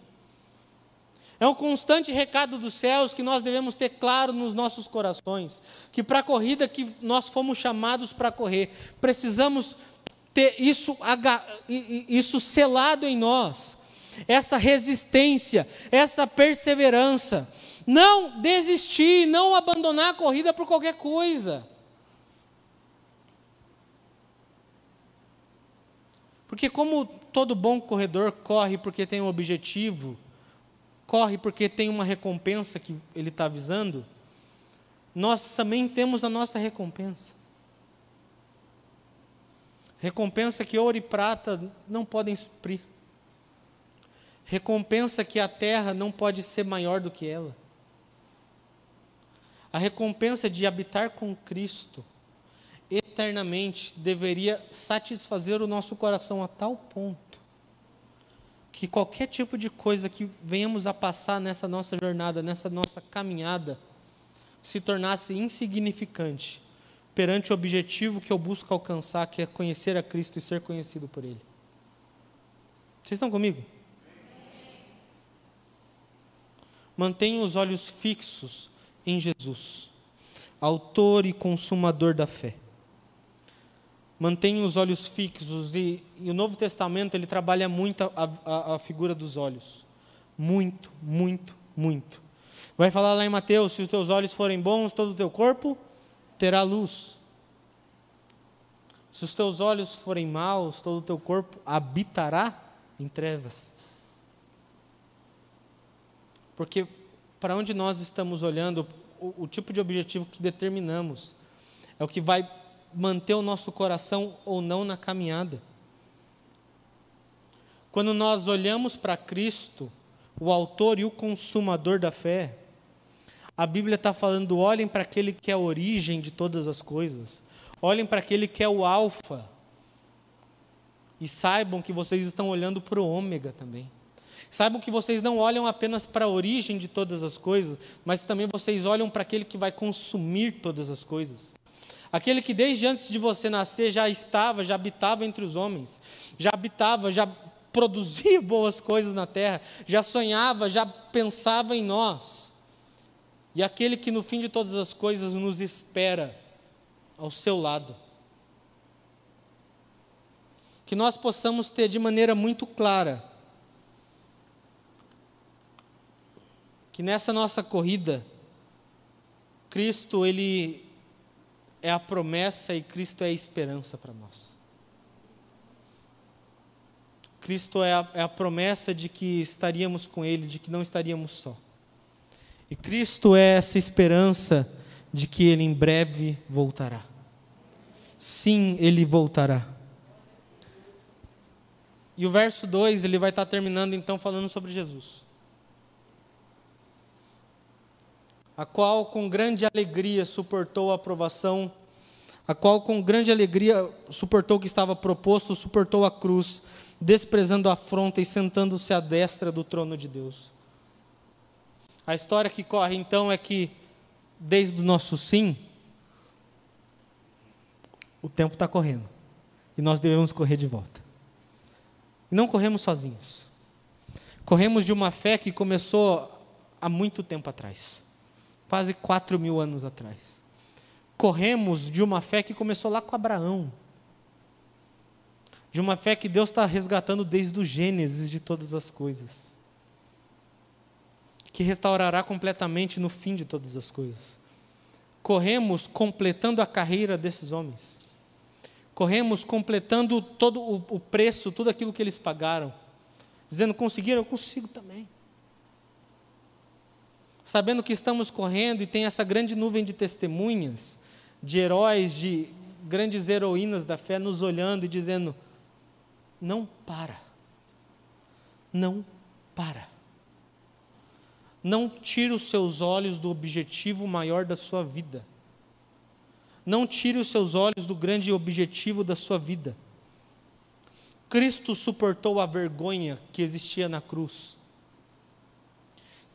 É um constante recado dos céus que nós devemos ter claro nos nossos corações, que para a corrida que nós fomos chamados para correr, precisamos ter isso, isso selado em nós, essa resistência, essa perseverança, não desistir, não abandonar a corrida por qualquer coisa. Porque como todo bom corredor corre porque tem um objetivo, corre porque tem uma recompensa que ele está avisando, nós também temos a nossa recompensa. Recompensa que ouro e prata não podem suprir. Recompensa que a terra não pode ser maior do que ela. A recompensa de habitar com Cristo eternamente deveria satisfazer o nosso coração a tal ponto que qualquer tipo de coisa que venhamos a passar nessa nossa jornada, nessa nossa caminhada, se tornasse insignificante perante o objetivo que eu busco alcançar, que é conhecer a Cristo e ser conhecido por Ele. Vocês estão comigo? Mantenha os olhos fixos em Jesus, Autor e Consumador da fé. Mantenha os olhos fixos e, e, o Novo Testamento ele trabalha muito a, a, a figura dos olhos, muito, muito, muito. Vai falar lá em Mateus: se os teus olhos forem bons, todo o teu corpo terá luz. Se os teus olhos forem maus, todo o teu corpo habitará em trevas. Porque para onde nós estamos olhando, o, o, tipo de objetivo que determinamos é o que vai manter o nosso coração ou não na caminhada. Quando nós olhamos para Cristo, o autor e o consumador da fé, a Bíblia está falando: olhem para aquele que é a origem de todas as coisas, olhem para aquele que é o Alfa, e saibam que vocês estão olhando para o Ômega também. Saibam que vocês não olham apenas para a origem de todas as coisas, mas também vocês olham para aquele que vai consumir todas as coisas. Aquele que desde antes de você nascer já estava, já habitava entre os homens, já habitava, já produzia boas coisas na terra, já sonhava, já pensava em nós e aquele que no fim de todas as coisas nos espera ao seu lado. Que nós possamos ter de maneira muito clara que nessa nossa corrida, Cristo, Ele é a promessa e Cristo é a esperança para nós. Cristo é a, é a promessa de que estaríamos com Ele, de que não estaríamos só. E Cristo é essa esperança de que Ele em breve voltará. Sim, Ele voltará. E o verso 2, ele vai estar terminando então falando sobre Jesus. A qual com grande alegria suportou a aprovação, a qual com grande alegria suportou o que estava proposto, suportou a cruz, desprezando a afronta e sentando-se à destra do trono de Deus. A história que corre então é que, desde o nosso sim, o tempo está correndo. E nós devemos correr de volta. E não corremos sozinhos. Corremos de uma fé que começou há muito tempo atrás quase quatro mil anos atrás. Corremos de uma fé que começou lá com Abraão. De uma fé que Deus está resgatando desde o Gênesis de todas as coisas que restaurará completamente no fim de todas as coisas. Corremos completando a carreira desses homens. Corremos completando todo o, preço, tudo aquilo que eles pagaram. Dizendo, conseguiram? Eu consigo também. Sabendo que estamos correndo e tem essa grande nuvem de testemunhas, de heróis, de grandes heroínas da fé nos olhando e dizendo: não para. Não para. Não tire os seus olhos do objetivo maior da sua vida. Não tire os seus olhos do grande objetivo da sua vida. Cristo suportou a vergonha que existia na cruz.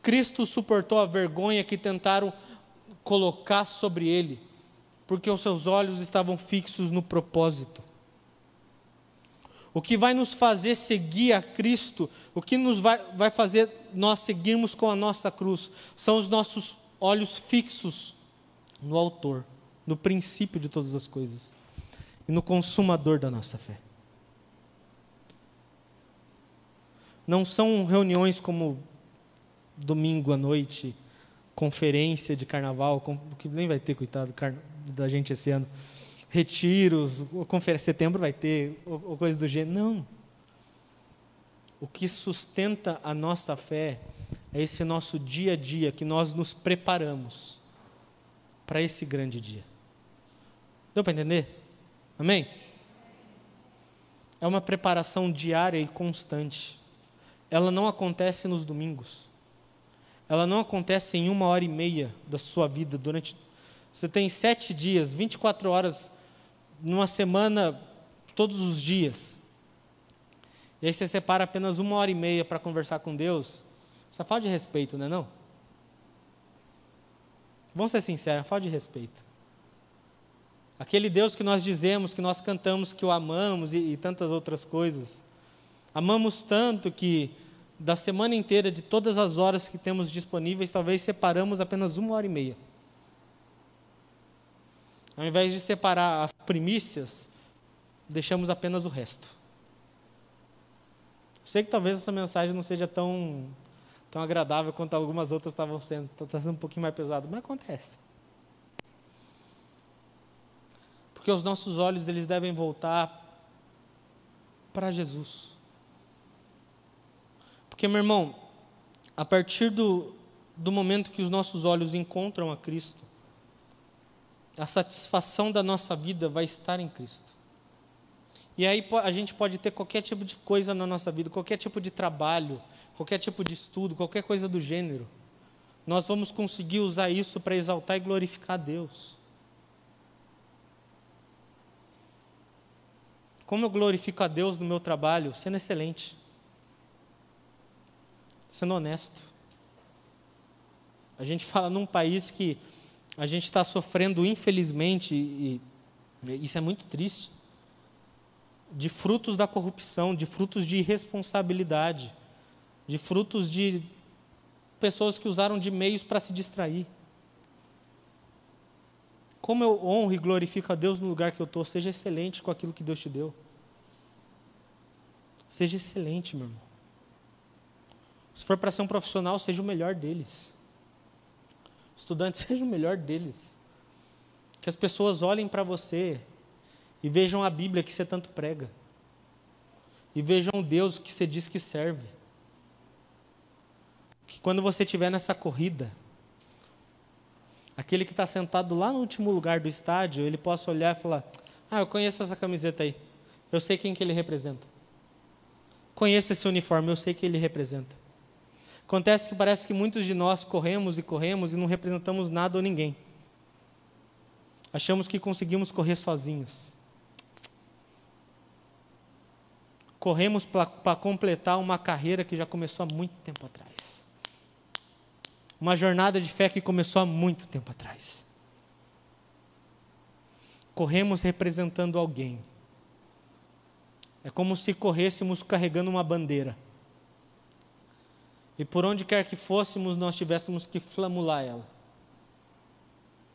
Cristo suportou a vergonha que tentaram colocar sobre ele, porque os seus olhos estavam fixos no propósito. O que vai nos fazer seguir a Cristo, o que nos vai, vai fazer nós seguirmos com a nossa cruz, são os nossos olhos fixos no Autor, no princípio de todas as coisas e no consumador da nossa fé. Não são reuniões como domingo à noite, conferência de carnaval, que nem vai ter, coitado da gente esse ano retiros, conferência, setembro vai ter, ou, coisa do gênero. Não. O que sustenta a nossa fé é esse nosso dia a dia que nós nos preparamos para esse grande dia. Deu para entender? Amém? É uma preparação diária e constante. Ela não acontece nos domingos. Ela não acontece em uma hora e meia da sua vida durante. Você tem sete dias, 24 horas numa semana, todos os dias. E aí você separa apenas uma hora e meia para conversar com Deus. Isso é falta de respeito, não é não? Vamos ser sinceros, é falta de respeito. Aquele Deus que nós dizemos, que nós cantamos que o amamos e, e tantas outras coisas. Amamos tanto que da semana inteira, de todas as horas que temos disponíveis, talvez separamos apenas uma hora e meia. Ao invés de separar as primícias, deixamos apenas o resto. Sei que talvez essa mensagem não seja tão, tão agradável quanto algumas outras estavam sendo, está sendo um pouquinho mais pesado, mas acontece. Porque os nossos olhos eles devem voltar para Jesus. Porque, meu irmão, a partir do, do momento que os nossos olhos encontram a Cristo, a satisfação da nossa vida vai estar em Cristo. E aí a gente pode ter qualquer tipo de coisa na nossa vida, qualquer tipo de trabalho, qualquer tipo de estudo, qualquer coisa do gênero. Nós vamos conseguir usar isso para exaltar e glorificar Deus. Como eu glorifico a Deus no meu trabalho? Sendo excelente, sendo honesto. A gente fala num país que a gente está sofrendo, infelizmente, e isso é muito triste, de frutos da corrupção, de frutos de irresponsabilidade, de frutos de pessoas que usaram de meios para se distrair. Como eu honro e glorifico a Deus no lugar que eu estou, seja excelente com aquilo que Deus te deu. Seja excelente, meu irmão. Se for para ser um profissional, seja o melhor deles. Estudante, seja o melhor deles. Que as pessoas olhem para você e vejam a Bíblia que você tanto prega. E vejam Deus que você diz que serve. Que quando você estiver nessa corrida, aquele que está sentado lá no último lugar do estádio, ele possa olhar e falar: Ah, eu conheço essa camiseta aí. Eu sei quem que ele representa. Conheço esse uniforme, eu sei que ele representa. Acontece que parece que muitos de nós corremos e corremos e não representamos nada ou ninguém. Achamos que conseguimos correr sozinhos. Corremos para completar uma carreira que já começou há muito tempo atrás uma jornada de fé que começou há muito tempo atrás. Corremos representando alguém. É como se corrêssemos carregando uma bandeira. E por onde quer que fôssemos, nós tivéssemos que flamular ela.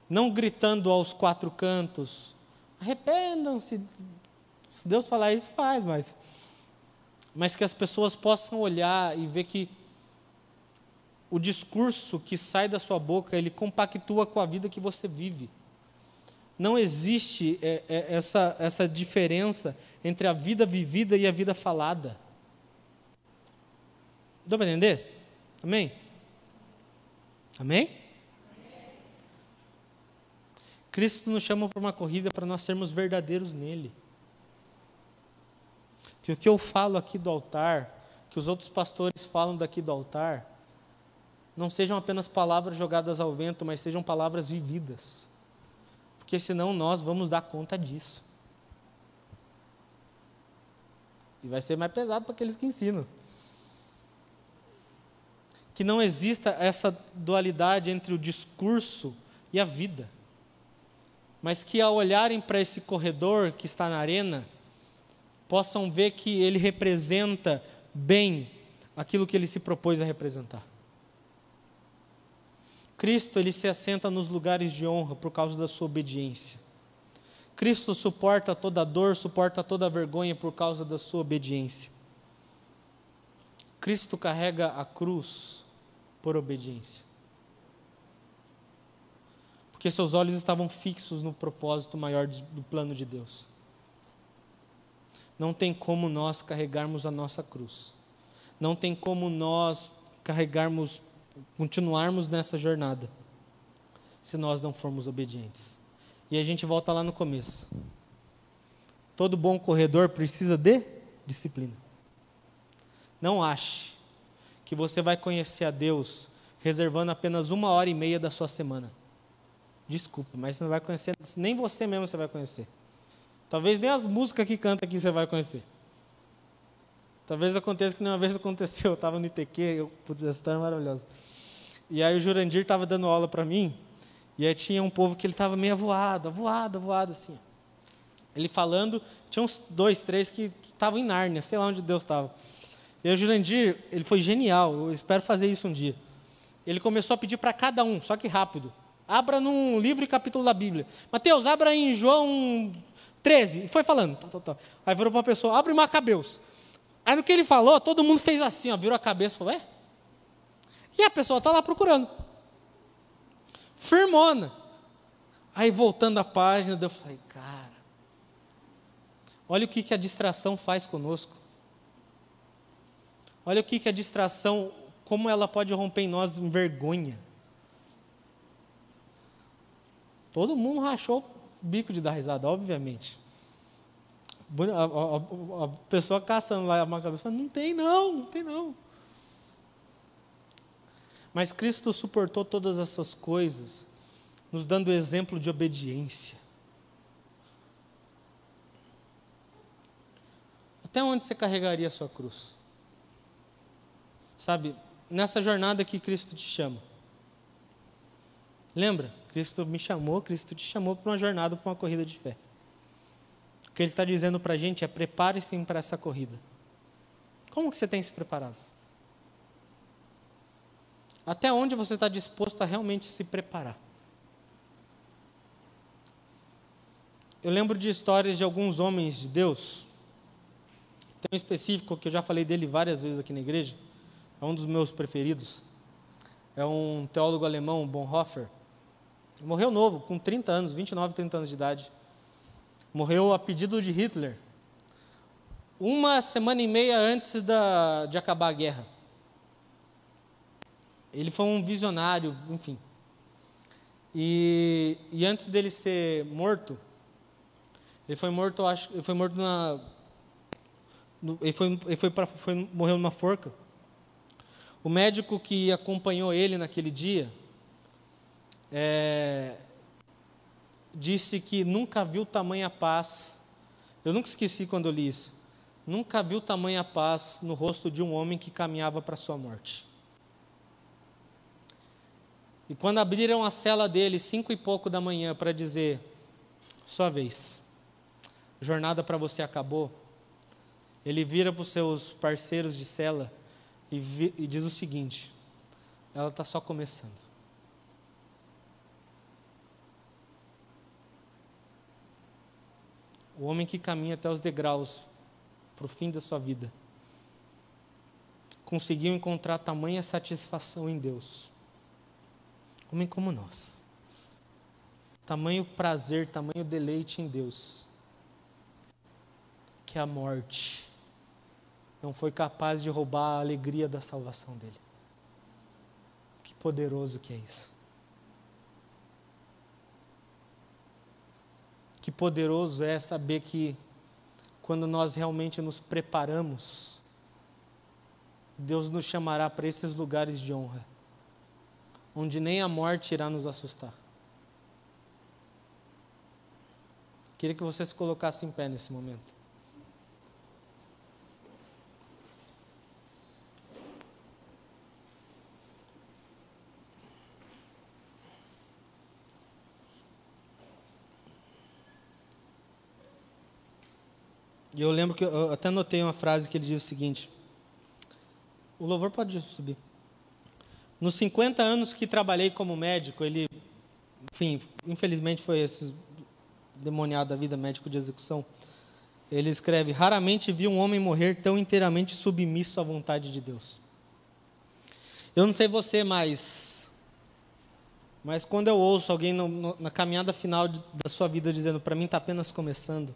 Não gritando aos quatro cantos, arrependam-se. Se Deus falar isso, faz, mas. Mas que as pessoas possam olhar e ver que o discurso que sai da sua boca, ele compactua com a vida que você vive. Não existe é, é, essa, essa diferença entre a vida vivida e a vida falada. Dá para entender? Amém? Amém? Cristo nos chama para uma corrida para nós sermos verdadeiros nele. Que o que eu falo aqui do altar, que os outros pastores falam daqui do altar, não sejam apenas palavras jogadas ao vento, mas sejam palavras vividas. Porque senão nós vamos dar conta disso. E vai ser mais pesado para aqueles que ensinam. Que não exista essa dualidade entre o discurso e a vida. Mas que ao olharem para esse corredor que está na arena, possam ver que ele representa bem aquilo que ele se propôs a representar. Cristo ele se assenta nos lugares de honra por causa da sua obediência. Cristo suporta toda dor, suporta toda vergonha por causa da sua obediência. Cristo carrega a cruz por obediência. Porque seus olhos estavam fixos no propósito maior do plano de Deus. Não tem como nós carregarmos a nossa cruz. Não tem como nós carregarmos continuarmos nessa jornada se nós não formos obedientes. E a gente volta lá no começo. Todo bom corredor precisa de disciplina. Não ache que você vai conhecer a Deus reservando apenas uma hora e meia da sua semana. Desculpa, mas você não vai conhecer, nem você mesmo você vai conhecer. Talvez nem as músicas que canta aqui você vai conhecer. Talvez aconteça que uma vez aconteceu, eu estava no ITQ, eu, putz, essa história é maravilhosa. E aí o Jurandir estava dando aula para mim, e aí tinha um povo que ele estava meio avoado, avoado, avoado, assim. Ele falando, tinha uns dois, três que estavam em Nárnia, sei lá onde Deus estava. E o Jurandir, ele foi genial, eu espero fazer isso um dia. Ele começou a pedir para cada um, só que rápido. Abra num livro e capítulo da Bíblia. Mateus, abra em João 13. E foi falando. Tá, tá, tá. Aí virou para uma pessoa, abre Macabeus. Aí no que ele falou, todo mundo fez assim, ó, virou a cabeça e falou, é? E a pessoa está lá procurando. Firmona. Aí voltando a página, eu falei, cara, olha o que, que a distração faz conosco. Olha o que, que a distração, como ela pode romper em nós em vergonha. Todo mundo rachou o bico de dar risada, obviamente. A, a, a pessoa caçando lá a cabeça, não tem não, não tem não. Mas Cristo suportou todas essas coisas, nos dando exemplo de obediência. Até onde você carregaria a sua cruz? Sabe, nessa jornada que Cristo te chama. Lembra? Cristo me chamou, Cristo te chamou para uma jornada, para uma corrida de fé. O que Ele está dizendo para a gente é prepare-se para essa corrida. Como que você tem se preparado? Até onde você está disposto a realmente se preparar? Eu lembro de histórias de alguns homens de Deus. Tem um específico que eu já falei dele várias vezes aqui na igreja. É um dos meus preferidos. É um teólogo alemão, Bonhoeffer. Morreu novo, com 30 anos, 29, 30 anos de idade. Morreu a pedido de Hitler. Uma semana e meia antes da, de acabar a guerra. Ele foi um visionário, enfim. E, e antes dele ser morto, ele foi morto, acho, ele foi morto na, ele foi, ele foi, pra, foi morreu numa forca. O médico que acompanhou ele naquele dia, é, disse que nunca viu tamanha paz. Eu nunca esqueci quando eu li isso. Nunca viu tamanha paz no rosto de um homem que caminhava para sua morte. E quando abriram a cela dele, cinco e pouco da manhã, para dizer: Sua vez, jornada para você acabou. Ele vira para os seus parceiros de cela e, vi, e diz o seguinte: Ela está só começando. o homem que caminha até os degraus para o fim da sua vida, conseguiu encontrar tamanha satisfação em Deus. Homem como nós. Tamanho prazer, tamanho deleite em Deus. Que a morte não foi capaz de roubar a alegria da salvação dele. Que poderoso que é isso. Que poderoso é saber que, quando nós realmente nos preparamos, Deus nos chamará para esses lugares de honra, onde nem a morte irá nos assustar. Queria que você se colocasse em pé nesse momento. E eu lembro que eu até notei uma frase que ele diz o seguinte: o louvor pode subir. Nos 50 anos que trabalhei como médico, ele, enfim, infelizmente foi esse demoniado da vida, médico de execução. Ele escreve: Raramente vi um homem morrer tão inteiramente submisso à vontade de Deus. Eu não sei você, mas. Mas quando eu ouço alguém no, no, na caminhada final de, da sua vida dizendo: Para mim está apenas começando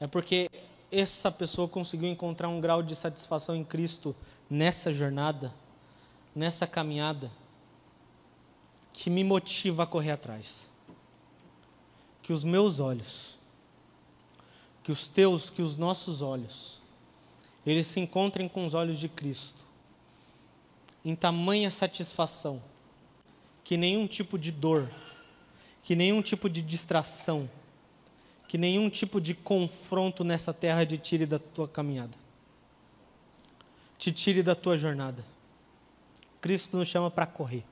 é porque essa pessoa conseguiu encontrar um grau de satisfação em Cristo nessa jornada, nessa caminhada, que me motiva a correr atrás. Que os meus olhos, que os teus, que os nossos olhos, eles se encontrem com os olhos de Cristo, em tamanha satisfação, que nenhum tipo de dor, que nenhum tipo de distração, que nenhum tipo de confronto nessa terra te tire da tua caminhada, te tire da tua jornada. Cristo nos chama para correr.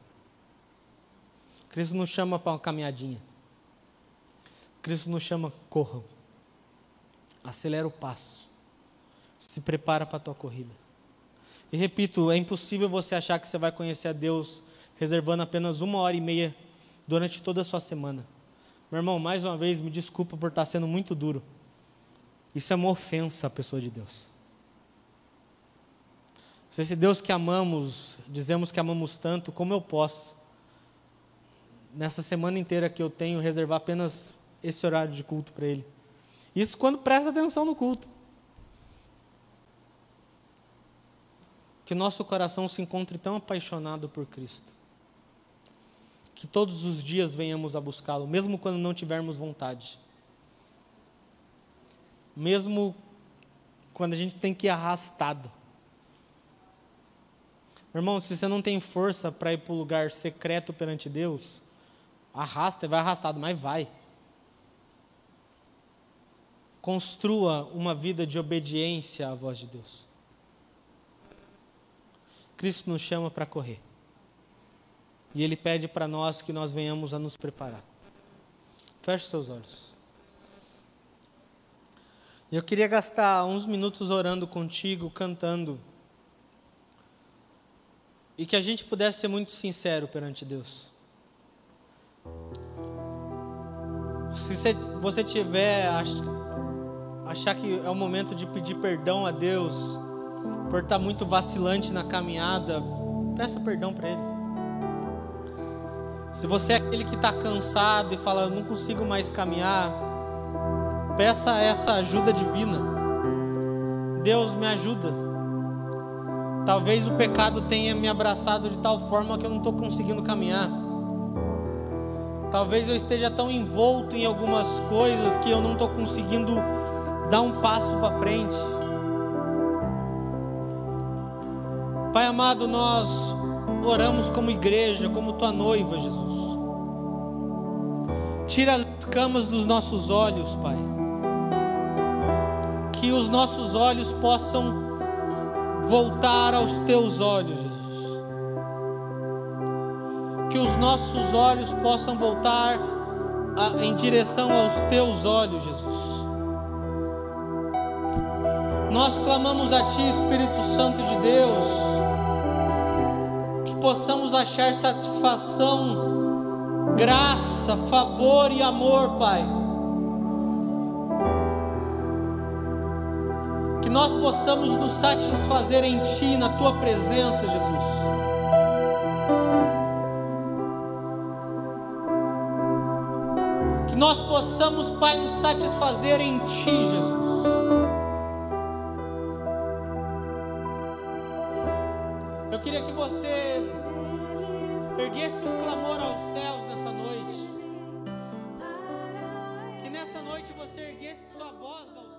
Cristo nos chama para uma caminhadinha. Cristo nos chama, corram. Acelera o passo. Se prepara para a tua corrida. E repito, é impossível você achar que você vai conhecer a Deus reservando apenas uma hora e meia durante toda a sua semana. Meu irmão, mais uma vez, me desculpa por estar sendo muito duro. Isso é uma ofensa à pessoa de Deus. Se esse Deus que amamos, dizemos que amamos tanto, como eu posso, nessa semana inteira que eu tenho, reservar apenas esse horário de culto para Ele? Isso quando presta atenção no culto. Que nosso coração se encontre tão apaixonado por Cristo. Que todos os dias venhamos a buscá-lo, mesmo quando não tivermos vontade. Mesmo quando a gente tem que ir arrastado. Irmão, se você não tem força para ir para o lugar secreto perante Deus, arrasta, vai arrastado, mas vai. Construa uma vida de obediência à voz de Deus. Cristo nos chama para correr. E Ele pede para nós que nós venhamos a nos preparar. Feche seus olhos. Eu queria gastar uns minutos orando contigo, cantando. E que a gente pudesse ser muito sincero perante Deus. Se você tiver achar que é o momento de pedir perdão a Deus por estar muito vacilante na caminhada, peça perdão para Ele. Se você é aquele que está cansado e fala, não consigo mais caminhar, peça essa ajuda divina. Deus me ajuda. Talvez o pecado tenha me abraçado de tal forma que eu não estou conseguindo caminhar. Talvez eu esteja tão envolto em algumas coisas que eu não estou conseguindo dar um passo para frente. Pai amado, nós oramos como igreja, como tua noiva, Jesus. Tira as camas dos nossos olhos, Pai. Que os nossos olhos possam voltar aos teus olhos, Jesus que os nossos olhos possam voltar a, em direção aos teus olhos, Jesus. Nós clamamos a Ti, Espírito Santo de Deus, possamos achar satisfação, graça, favor e amor, Pai. Que nós possamos nos satisfazer em Ti, na Tua presença, Jesus. nós possamos, Pai, nos satisfazer em Ti, Jesus. Erguesse um clamor aos céus nessa noite. Que nessa noite você erguesse sua voz aos